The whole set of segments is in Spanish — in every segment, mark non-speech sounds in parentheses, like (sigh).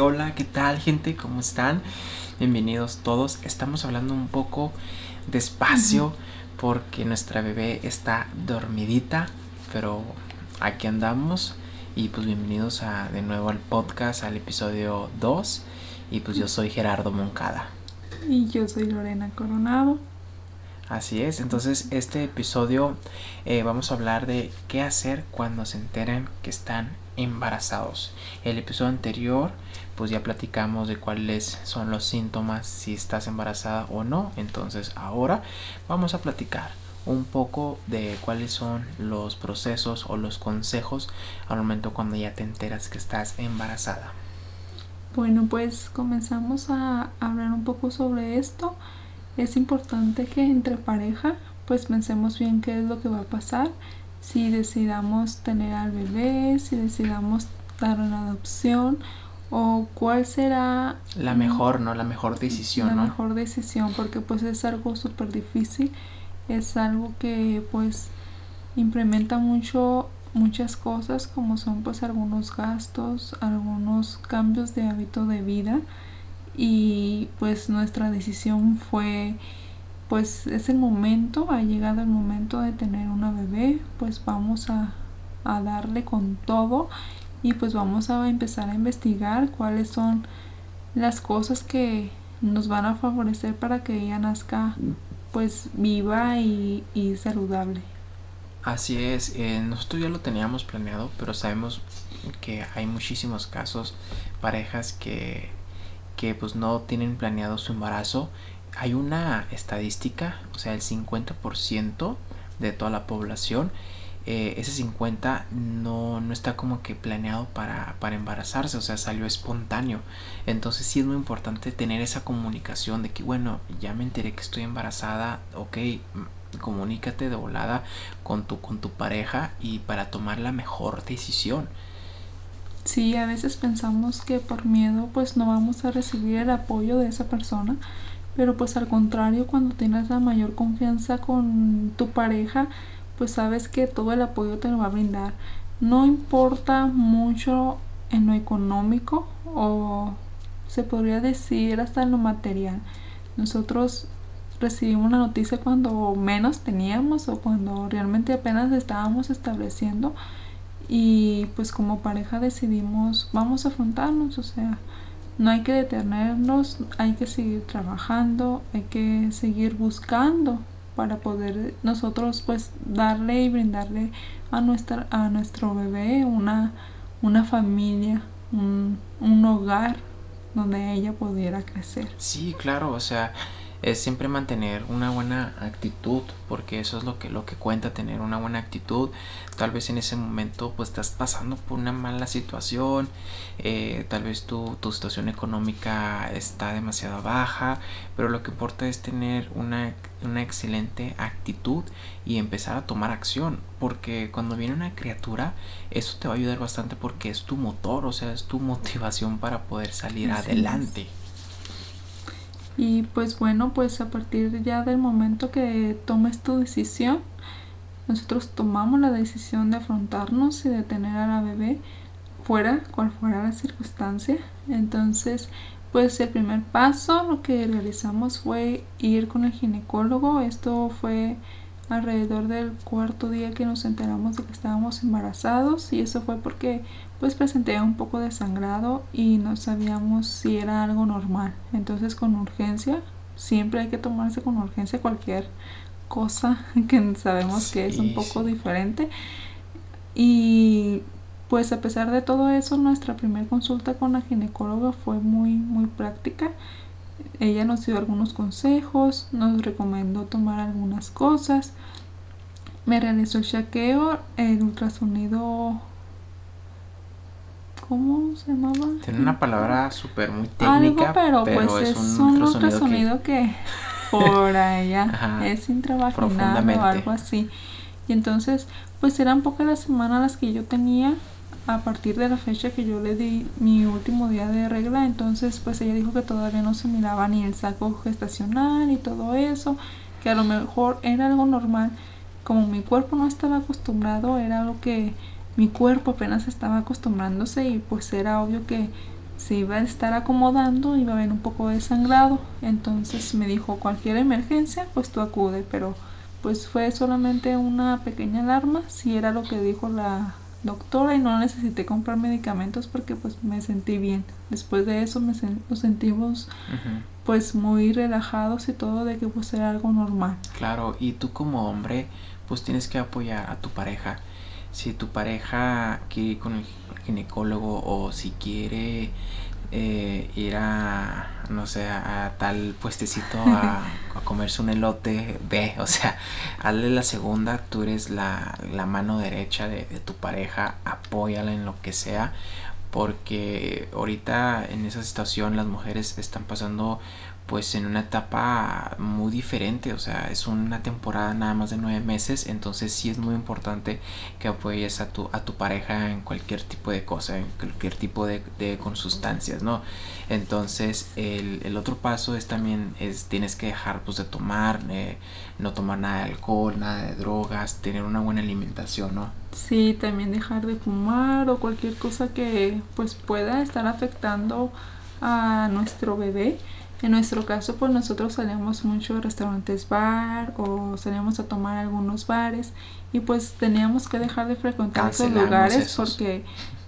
hola, ¿qué tal gente? ¿Cómo están? Bienvenidos todos. Estamos hablando un poco despacio porque nuestra bebé está dormidita, pero aquí andamos y pues bienvenidos a, de nuevo al podcast, al episodio 2 y pues yo soy Gerardo Moncada. Y yo soy Lorena Coronado. Así es, entonces este episodio eh, vamos a hablar de qué hacer cuando se enteren que están embarazados. El episodio anterior pues ya platicamos de cuáles son los síntomas si estás embarazada o no. Entonces ahora vamos a platicar un poco de cuáles son los procesos o los consejos al momento cuando ya te enteras que estás embarazada. Bueno, pues comenzamos a hablar un poco sobre esto es importante que entre pareja pues pensemos bien qué es lo que va a pasar. Si decidamos tener al bebé, si decidamos dar una adopción o cuál será la mejor, ¿no? La mejor decisión, la mejor decisión porque pues es algo súper difícil, es algo que pues implementa mucho muchas cosas como son pues algunos gastos, algunos cambios de hábito de vida y pues nuestra decisión fue pues es el momento, ha llegado el momento de tener una bebé, pues vamos a, a darle con todo y pues vamos a empezar a investigar cuáles son las cosas que nos van a favorecer para que ella nazca pues viva y, y saludable. Así es, eh, nosotros ya lo teníamos planeado, pero sabemos que hay muchísimos casos, parejas que que pues no tienen planeado su embarazo, hay una estadística, o sea, el 50% de toda la población, eh, ese 50 no, no está como que planeado para, para embarazarse, o sea, salió espontáneo. Entonces sí es muy importante tener esa comunicación de que, bueno, ya me enteré que estoy embarazada, ok, comunícate de volada con tu, con tu pareja y para tomar la mejor decisión. Sí, a veces pensamos que por miedo pues no vamos a recibir el apoyo de esa persona, pero pues al contrario, cuando tienes la mayor confianza con tu pareja, pues sabes que todo el apoyo te lo va a brindar. No importa mucho en lo económico o se podría decir hasta en lo material. Nosotros recibimos la noticia cuando menos teníamos o cuando realmente apenas estábamos estableciendo y pues como pareja decidimos vamos a afrontarnos, o sea, no hay que detenernos, hay que seguir trabajando, hay que seguir buscando para poder nosotros pues darle y brindarle a nuestra a nuestro bebé una una familia, un, un hogar donde ella pudiera crecer. Sí, claro, o sea, es siempre mantener una buena actitud porque eso es lo que lo que cuenta tener una buena actitud. Tal vez en ese momento pues estás pasando por una mala situación eh, tal vez tu, tu, situación económica está demasiado baja pero lo que importa es tener una, una excelente actitud y empezar a tomar acción porque cuando viene una criatura eso te va a ayudar bastante porque es tu motor o sea es tu (laughs) motivación para poder salir adelante y pues bueno, pues a partir ya del momento que tomes tu decisión, nosotros tomamos la decisión de afrontarnos y de tener a la bebé fuera, cual fuera la circunstancia. Entonces, pues el primer paso, lo que realizamos fue ir con el ginecólogo. Esto fue alrededor del cuarto día que nos enteramos de que estábamos embarazados y eso fue porque pues presenté un poco de sangrado y no sabíamos si era algo normal. Entonces con urgencia, siempre hay que tomarse con urgencia cualquier cosa (laughs) que sabemos que es un poco diferente. Y pues a pesar de todo eso, nuestra primera consulta con la ginecóloga fue muy muy práctica. Ella nos dio algunos consejos, nos recomendó tomar algunas cosas. Me realizó el chequeo, el ultrasonido ¿Cómo se llamaba? Tiene una palabra súper muy técnica. pero, pues es, un, ultrasonido que, (laughs) por allá es intravaginal o algo así. Y entonces, pues eran pocas las semanas las que yo tenía a partir de la fecha que yo le di mi último día de regla. Entonces, pues ella dijo que todavía no se miraba ni el saco gestacional y todo eso, que a lo mejor era algo normal. Como mi cuerpo no estaba acostumbrado, era algo que mi cuerpo apenas estaba acostumbrándose y pues era obvio que se iba a estar acomodando, iba a haber un poco de sangrado. Entonces me dijo, cualquier emergencia, pues tú acude, pero pues fue solamente una pequeña alarma, si era lo que dijo la doctora y no necesité comprar medicamentos porque pues me sentí bien. Después de eso me nos sentimos pues muy relajados y todo de que pues era algo normal. Claro, y tú como hombre pues tienes que apoyar a tu pareja. Si tu pareja quiere ir con el ginecólogo o si quiere eh, ir a, no sé, a, tal puestecito a, comerse un elote, ve, o sea, hazle la segunda, tú eres la, la mano derecha de, de, tu pareja, apóyala en lo que sea, porque ahorita en esa situación las mujeres están pasando pues en una etapa muy diferente, o sea, es una temporada nada más de nueve meses, entonces sí es muy importante que apoyes a tu, a tu pareja en cualquier tipo de cosa, en cualquier tipo de, de consustancias, ¿no? Entonces el, otro paso es también, es tienes que dejar pues de tomar, eh, no tomar nada de alcohol, nada de drogas, tener una buena alimentación, ¿no? Sí, también dejar de fumar o cualquier cosa que pues pueda estar afectando a nuestro bebé en nuestro caso, pues nosotros salíamos mucho a restaurantes bar o salíamos a tomar algunos bares y pues teníamos que dejar de frecuentar esos lugares porque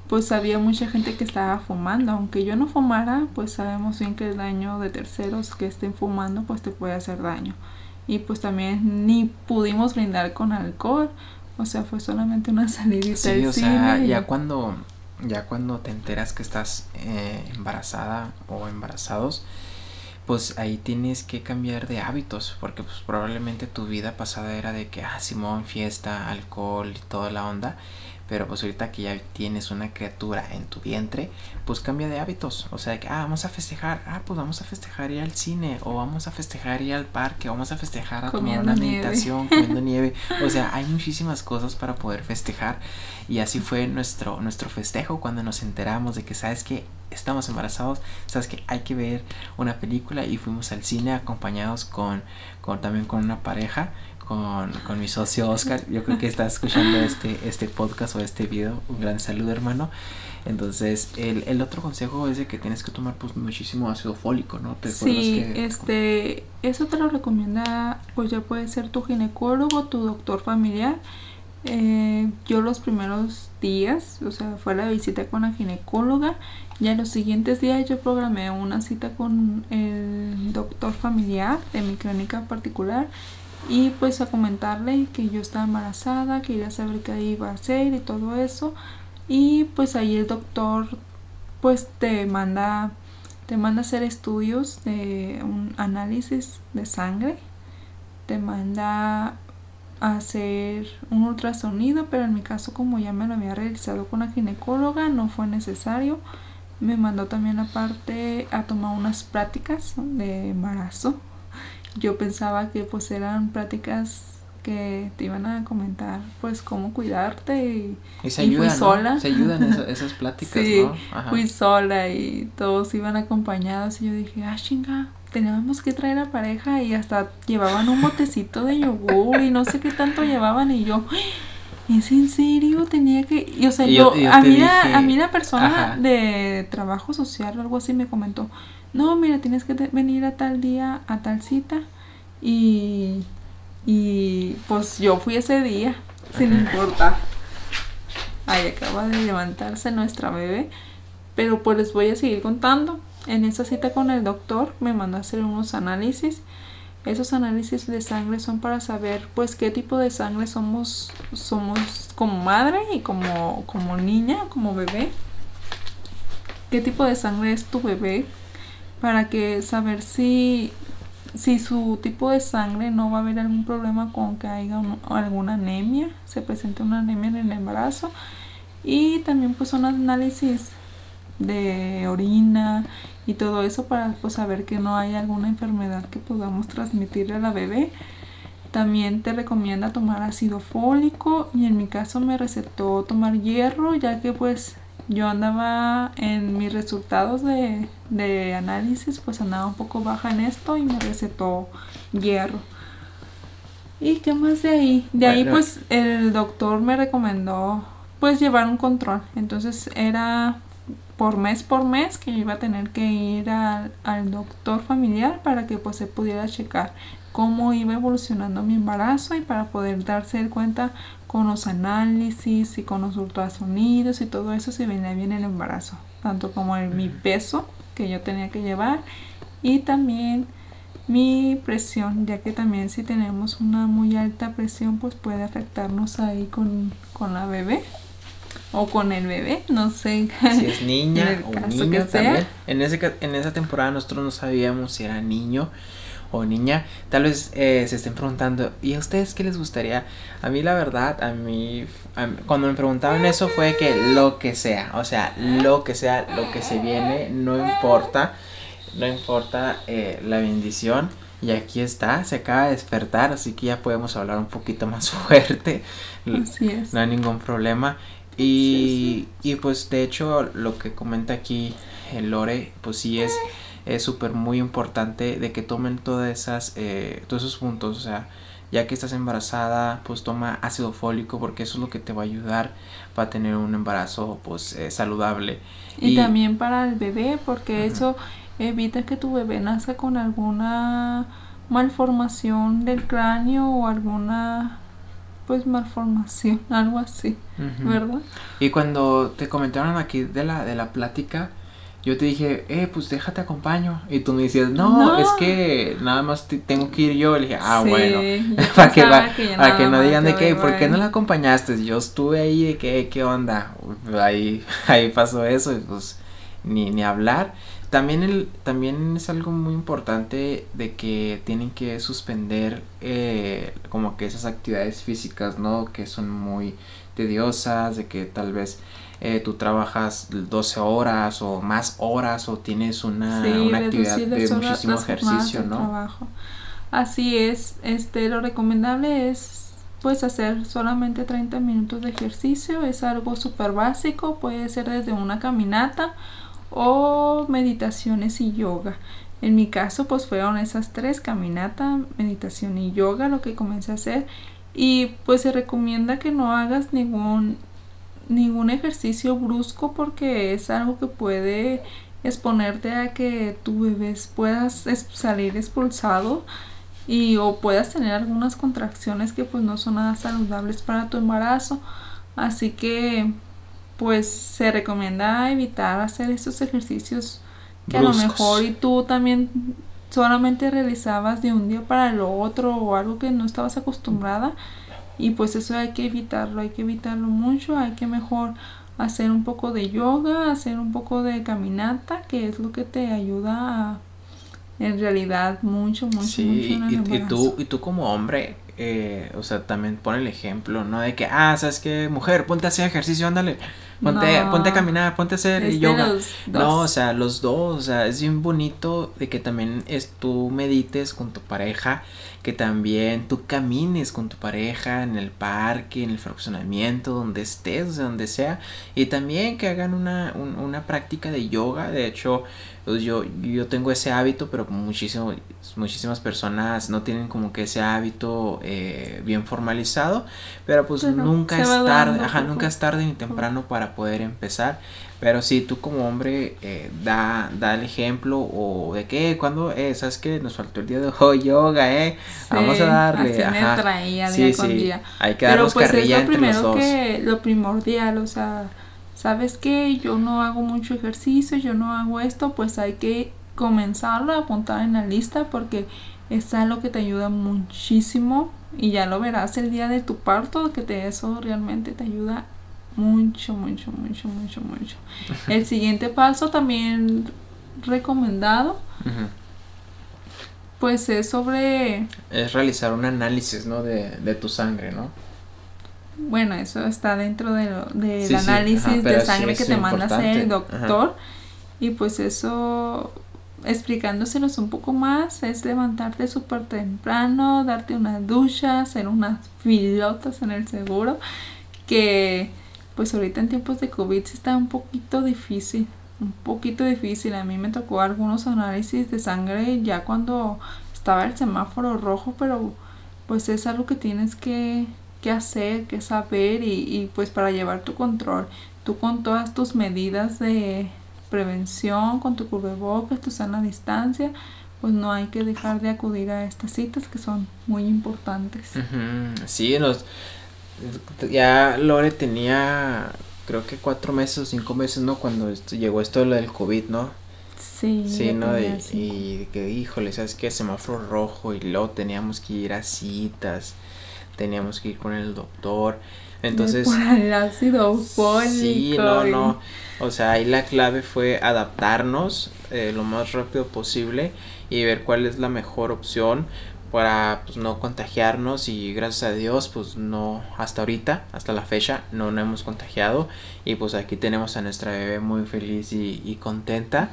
pues había mucha gente que estaba fumando. Aunque yo no fumara, pues sabemos bien que el daño de terceros que estén fumando pues te puede hacer daño. Y pues también ni pudimos brindar con alcohol. O sea, fue solamente una (laughs) salida Sí, o sea, ya. cuando, ya cuando te enteras que estás eh, embarazada o embarazados, pues ahí tienes que cambiar de hábitos, porque pues probablemente tu vida pasada era de que, ah, Simón, fiesta, alcohol y toda la onda, pero pues ahorita que ya tienes una criatura en tu vientre, pues cambia de hábitos. O sea, que, ah, vamos a festejar, ah, pues vamos a festejar ir al cine, o vamos a festejar ir al parque, o vamos a festejar a tomar una meditación, (laughs) comiendo nieve. O sea, hay muchísimas cosas para poder festejar. Y así fue nuestro, nuestro festejo cuando nos enteramos de que, ¿sabes que Estamos embarazados, sabes que hay que ver una película y fuimos al cine acompañados con, con también con una pareja con, con, mi socio Oscar. Yo creo que está escuchando este, este podcast o este video. Un gran saludo, hermano. Entonces, el, el otro consejo es de que tienes que tomar pues muchísimo ácido fólico, ¿no? ¿Te sí, este, eso te lo recomienda, pues ya puede ser tu ginecólogo, tu doctor familiar. Eh, yo los primeros días, o sea, fue la visita con la ginecóloga. Ya los siguientes días yo programé una cita con el doctor familiar de mi clínica particular y pues a comentarle que yo estaba embarazada, que quería saber qué iba a hacer y todo eso. Y pues ahí el doctor pues te manda te manda a hacer estudios de un análisis de sangre, te manda a hacer un ultrasonido, pero en mi caso como ya me lo había realizado con la ginecóloga no fue necesario. Me mandó también aparte a tomar unas prácticas de embarazo yo pensaba que pues eran prácticas que te iban a comentar pues cómo cuidarte y, y, se fui sola. Se ayudan (laughs) esas, pláticas, sí, Fui sola y todos iban acompañados y yo dije, ah chinga, teníamos que traer a pareja y hasta llevaban un botecito de yogur y no sé qué tanto llevaban y yo ¿Es en serio? Tenía que... Y, o sea, yo, a, mí la, a mí la persona de trabajo social o algo así me comentó, no, mira, tienes que venir a tal día, a tal cita. Y, y pues yo fui ese día, sin importar. Ahí acaba de levantarse nuestra bebé. Pero pues les voy a seguir contando. En esa cita con el doctor me mandó a hacer unos análisis. Esos análisis de sangre son para saber pues qué tipo de sangre somos, somos como madre y como, como niña, como bebé. ¿Qué tipo de sangre es tu bebé? Para que saber si, si su tipo de sangre no va a haber algún problema con que haya alguna anemia, se presente una anemia en el embarazo y también pues un análisis de orina y todo eso para pues saber que no hay alguna enfermedad que podamos transmitirle a la bebé. También te recomienda tomar ácido fólico y en mi caso me recetó tomar hierro ya que pues yo andaba en mis resultados de, de análisis, pues andaba un poco baja en esto y me recetó hierro. ¿Y qué más de ahí? De ahí pues el doctor me recomendó pues llevar un control. Entonces era por mes por mes que iba a tener que ir al, al doctor familiar para que pues se pudiera checar cómo iba evolucionando mi embarazo y para poder darse cuenta con los análisis y con los ultrasonidos y todo eso si venía bien el embarazo, tanto como el, mi peso que yo tenía que llevar y también mi presión, ya que también si tenemos una muy alta presión pues puede afectarnos ahí con, con la bebé o con el bebé, no sé. Si es niña (laughs) o niño también. En, ese, en esa temporada nosotros no sabíamos si era niño o niña, tal vez eh, se estén preguntando, ¿y a ustedes qué les gustaría? A mí la verdad, a mí, cuando me preguntaban eso fue que lo que sea, o sea, lo que sea, lo que se viene, no importa, no importa eh, la bendición. Y aquí está, se acaba de despertar, así que ya podemos hablar un poquito más (laughs) fuerte. Así es. No hay ningún problema. Y, y pues de hecho lo que comenta aquí el Lore, pues sí es es súper muy importante de que tomen todas esas, eh, todos esos puntos, o sea, ya que estás embarazada, pues toma ácido fólico porque eso es lo que te va a ayudar para tener un embarazo pues eh, saludable. Y, también para el bebé porque eso evita que tu bebé nazca con alguna malformación del cráneo o alguna pues malformación, (laughs) algo así, ¿verdad? Y cuando te comentaron aquí de la de la plática, yo te dije, eh, pues déjate acompaño. Y tú me decías, no, es que nada más tengo que ir yo. Le dije, ah, bueno, (laughs) para que, para que no digan de qué, ¿por qué no la acompañaste? Yo estuve ahí de qué, qué onda. Ahí, (laughs) ahí pasó eso, y pues ni, ni hablar. También, el, también es algo muy importante de que tienen que suspender eh, como que esas actividades físicas, ¿no? Que son muy tediosas, de que tal vez eh, tú trabajas 12 horas o más horas o tienes una, actividad de muchísimo ejercicio, ¿no? Trabajo. Así es, este lo recomendable es pues hacer solamente 30 minutos de ejercicio, es algo súper básico, puede ser desde una caminata o meditaciones y yoga. En mi caso pues fueron esas tres, caminata, meditación y yoga lo que comencé a hacer y pues se recomienda que no hagas ningún ningún ejercicio brusco porque es algo que puede exponerte a que tu bebé puedas salir expulsado y o puedas tener algunas contracciones que pues no son nada saludables para tu embarazo. Así que pues se recomienda evitar hacer estos ejercicios que a lo mejor y tú también solamente realizabas de un día para el otro o algo que no estabas acostumbrada y pues eso hay que evitarlo, hay que evitarlo mucho, hay que mejor hacer un poco de yoga, hacer un poco de caminata, que es lo que te ayuda a, en realidad mucho, mucho, sí, mucho. y, tú, y tú como hombre, eh, o sea, también pon el ejemplo, ¿no? De que, ah, ¿sabes qué? Mujer, ponte a hacer ejercicio, ándale. Ponte, ponte a caminar, ponte a hacer yoga. No, o sea, los dos, o sea, es bien bonito de que también es, tú medites con tu pareja, que también tú camines con tu pareja en el parque, en el fraccionamiento, donde estés, donde sea, y también que hagan una, una práctica de yoga. De hecho, yo, yo tengo ese hábito, pero muchísimo, muchísimas personas no tienen como que ese hábito eh, bien formalizado, pero pues nunca es tarde, ajá, nunca es tarde ni temprano para poder empezar. Pero si tú como hombre eh, da, da el ejemplo o de que cuando, eh, sabes que nos faltó el día de hoy (laughs) yoga, eh, vamos a darle. Así me traía día con día. Hay que Pero pues es lo primero que, lo primordial, o sea ¿sabes qué? Yo no hago mucho ejercicio, yo no hago esto, pues hay que comenzarlo a apuntar en la lista porque es algo que te ayuda muchísimo y ya lo verás el día de tu parto, que te, eso realmente te ayuda mucho, mucho, mucho, mucho, mucho. (laughs) El siguiente paso también recomendado, pues es sobre... Es realizar un análisis, ¿no? De, de tu sangre, ¿no? Bueno, eso está dentro de del análisis de sangre que te manda hacer el doctor. Y pues eso, explicándoselos un poco más, es levantarte súper temprano, darte una ducha, hacer unas filotas en el seguro, que pues ahorita en tiempos de COVID está un poquito difícil, un poquito difícil. A mí me tocó algunos análisis de sangre ya cuando estaba el semáforo rojo, pero pues es algo que tienes que qué hacer, qué saber y, y, pues para llevar tu control. Tú con todas tus medidas de, prevención, con tu cubrebocas, tu sana distancia, pues no hay que dejar de acudir a estas citas que son muy importantes. Sí, nos, ya Lore tenía creo que cuatro meses o cinco meses, ¿no? Cuando llegó esto del COVID, ¿no? Sí, sí ¿no? y, que, híjole, ¿sabes qué? Semáforo rojo y luego teníamos que ir a citas, teníamos que ir con el doctor. Entonces. Por el ácido fólico. Sí, no, no. O sea, ahí la clave fue adaptarnos eh, lo más rápido posible y ver cuál es la mejor opción para pues, no contagiarnos y gracias a Dios pues no hasta ahorita hasta la fecha no nos hemos contagiado y pues aquí tenemos a nuestra bebé muy feliz y, contenta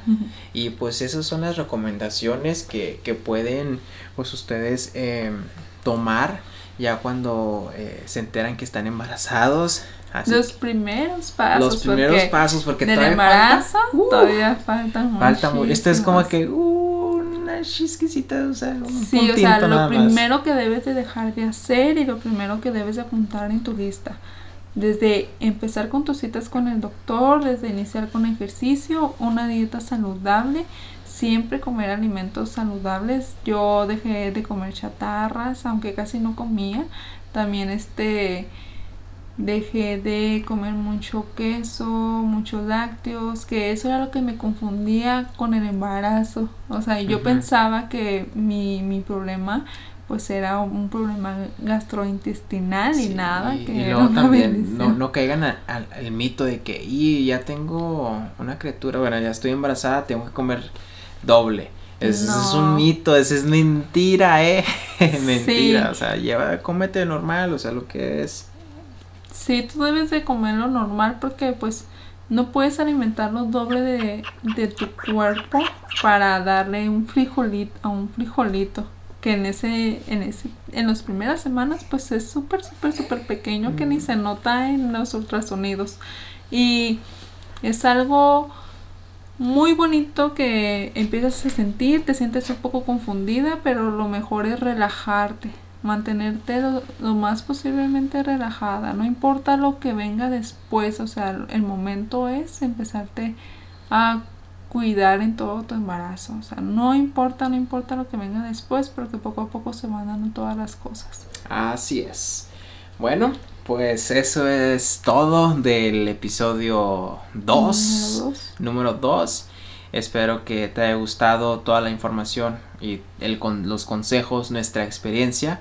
y pues esas son las recomendaciones que, que pueden pues ustedes em, tomar ya cuando eh, se enteran que están embarazados los primeros pasos los primeros pasos porque del embarazo todavía falta falta mucho esto es como que uh, chisquecita, o sea, Sí, o sea, lo primero que debes de dejar de hacer y lo primero que debes de apuntar en tu lista. Desde empezar con tus citas con el doctor, desde iniciar con ejercicio, una dieta saludable, siempre comer alimentos saludables. Yo dejé de comer chatarras, aunque casi no comía. También este dejé de comer mucho queso, muchos lácteos, que eso era lo que me confundía con el embarazo. O sea, yo pensaba que mi, mi problema pues era un problema gastrointestinal y nada. Que y luego también no, no caigan al, mito de que y ya tengo una criatura, bueno, ya estoy embarazada, tengo que comer doble. Ese es un mito, esa es mentira, eh. (laughs) mentira, o sea, lleva, cómete normal, o sea, lo que es. Sí, tú debes de comer lo normal porque pues no puedes alimentarlo doble de, de tu cuerpo para darle un frijolito a un frijolito que en ese en ese en las primeras semanas pues es súper súper súper pequeño que ni se nota en los ultrasonidos. Y es algo muy bonito que empiezas a sentir, te sientes un poco confundida, pero lo mejor es relajarte mantenerte lo, más posiblemente relajada, no importa lo que venga después, o sea, el momento es empezarte a cuidar en todo tu embarazo, o sea, no importa, no importa lo que venga después, porque poco a poco se van dando todas las cosas. Así es. Bueno, pues eso es todo del episodio 2, número 2. Espero que te haya gustado toda la información y el, con los consejos, nuestra experiencia.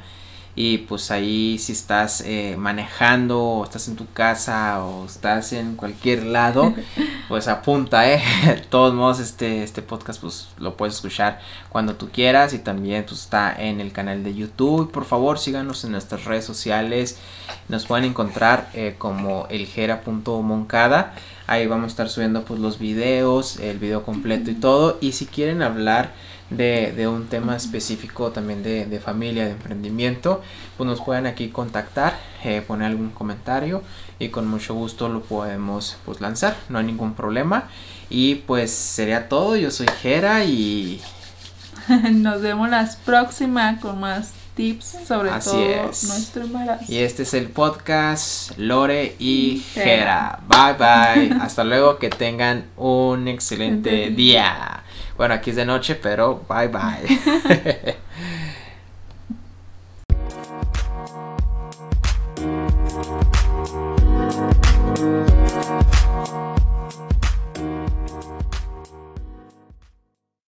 Y pues ahí si estás eh, manejando o estás en tu casa o estás en cualquier lado, (laughs) pues apunta, ¿eh? (laughs) De todos modos, este, este podcast pues lo puedes escuchar cuando tú quieras y también pues está en el canal de YouTube. Por favor, síganos en nuestras redes sociales. Nos pueden encontrar eh, como elgera.moncada. Ahí vamos a estar subiendo pues los videos, el video completo y todo. Y si quieren hablar de, un tema específico también de, de, familia, de emprendimiento, pues nos pueden aquí contactar, eh, poner algún comentario y con mucho gusto lo podemos pues lanzar, no hay ningún problema. Y pues sería todo, yo soy Jera y... (laughs) nos vemos las próximas con más tips sobre todo nuestro embarazo. Y este es el podcast Lore y Jera. Bye bye. (laughs) Hasta luego, que tengan un excelente día. Bueno, aquí es de noche, pero bye bye. (laughs)